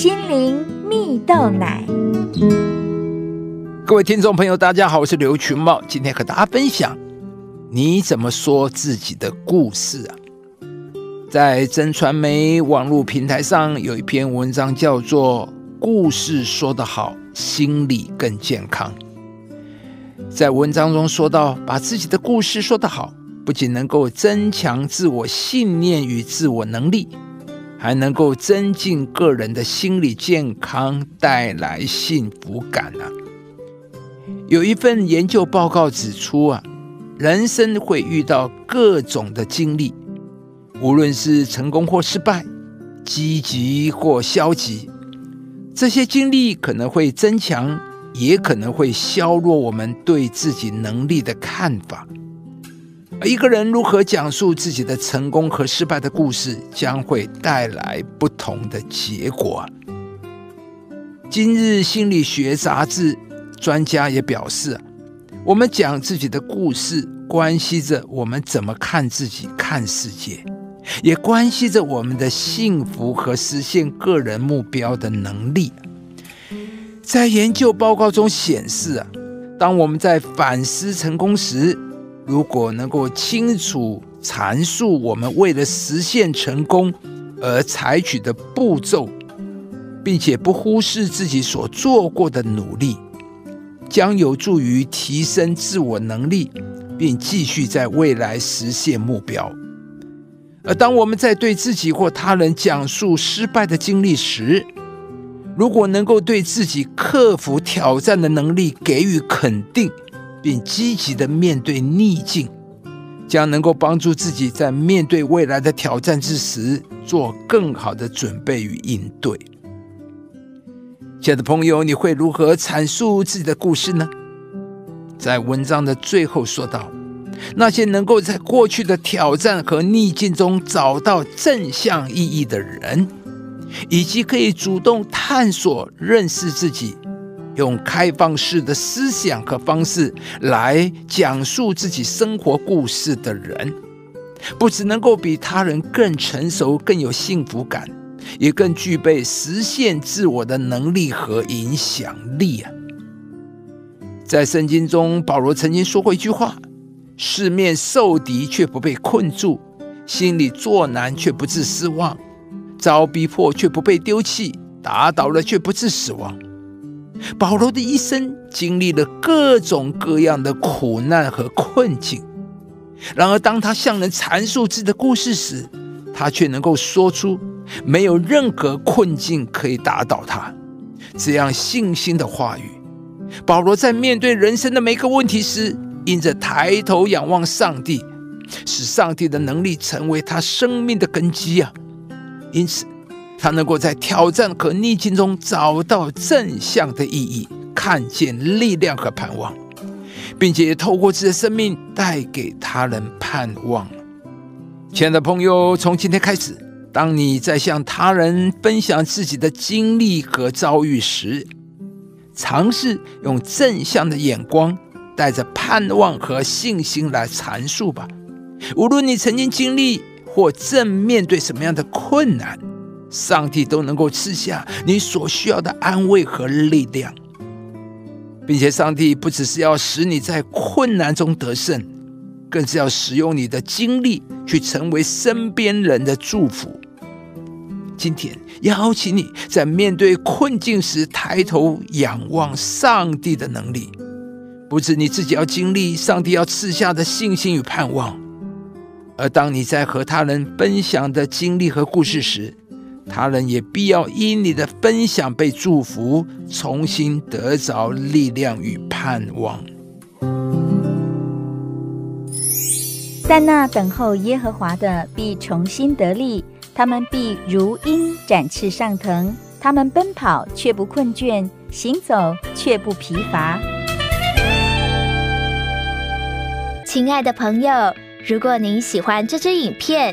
心灵蜜豆奶。各位听众朋友，大家好，我是刘群茂，今天和大家分享你怎么说自己的故事啊？在真传媒网络平台上有一篇文章，叫做《故事说得好，心理更健康》。在文章中说到，把自己的故事说得好，不仅能够增强自我信念与自我能力，还能够增进个人的心理健康，带来幸福感啊！有一份研究报告指出啊，人生会遇到各种的经历。无论是成功或失败，积极或消极，这些经历可能会增强，也可能会削弱我们对自己能力的看法。而一个人如何讲述自己的成功和失败的故事，将会带来不同的结果。今日心理学杂志专家也表示，我们讲自己的故事，关系着我们怎么看自己、看世界。也关系着我们的幸福和实现个人目标的能力。在研究报告中显示啊，当我们在反思成功时，如果能够清楚阐述我们为了实现成功而采取的步骤，并且不忽视自己所做过的努力，将有助于提升自我能力，并继续在未来实现目标。而当我们在对自己或他人讲述失败的经历时，如果能够对自己克服挑战的能力给予肯定，并积极的面对逆境，将能够帮助自己在面对未来的挑战之时做更好的准备与应对。亲爱的朋友，你会如何阐述自己的故事呢？在文章的最后说道。那些能够在过去的挑战和逆境中找到正向意义的人，以及可以主动探索、认识自己，用开放式的思想和方式来讲述自己生活故事的人，不只能够比他人更成熟、更有幸福感，也更具备实现自我的能力和影响力啊！在圣经中，保罗曾经说过一句话。四面受敌却不被困住，心里作难却不致失望，遭逼迫却不被丢弃，打倒了却不致死亡。保罗的一生经历了各种各样的苦难和困境，然而当他向人阐述自己的故事时，他却能够说出没有任何困境可以打倒他这样信心的话语。保罗在面对人生的每个问题时，因着抬头仰望上帝，使上帝的能力成为他生命的根基啊！因此，他能够在挑战和逆境中找到正向的意义，看见力量和盼望，并且透过自己的生命带给他人盼望。亲爱的朋友，从今天开始，当你在向他人分享自己的经历和遭遇时，尝试用正向的眼光。带着盼望和信心来阐述吧。无论你曾经经历或正面对什么样的困难，上帝都能够赐下你所需要的安慰和力量，并且上帝不只是要使你在困难中得胜，更是要使用你的经历去成为身边人的祝福。今天邀请你在面对困境时，抬头仰望上帝的能力。不止你自己要经历上帝要赐下的信心与盼望，而当你在和他人分享的经历和故事时，他人也必要因你的分享被祝福，重新得着力量与盼望。在那等候耶和华的必重新得力，他们必如鹰展翅上腾，他们奔跑却不困倦，行走却不疲乏。亲爱的朋友，如果您喜欢这支影片，